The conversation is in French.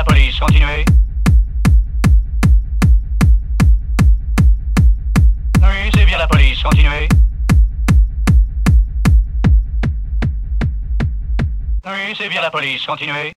la police, continuez. Oui, c'est bien la police, continuez. Oui, c'est bien la police, continuez.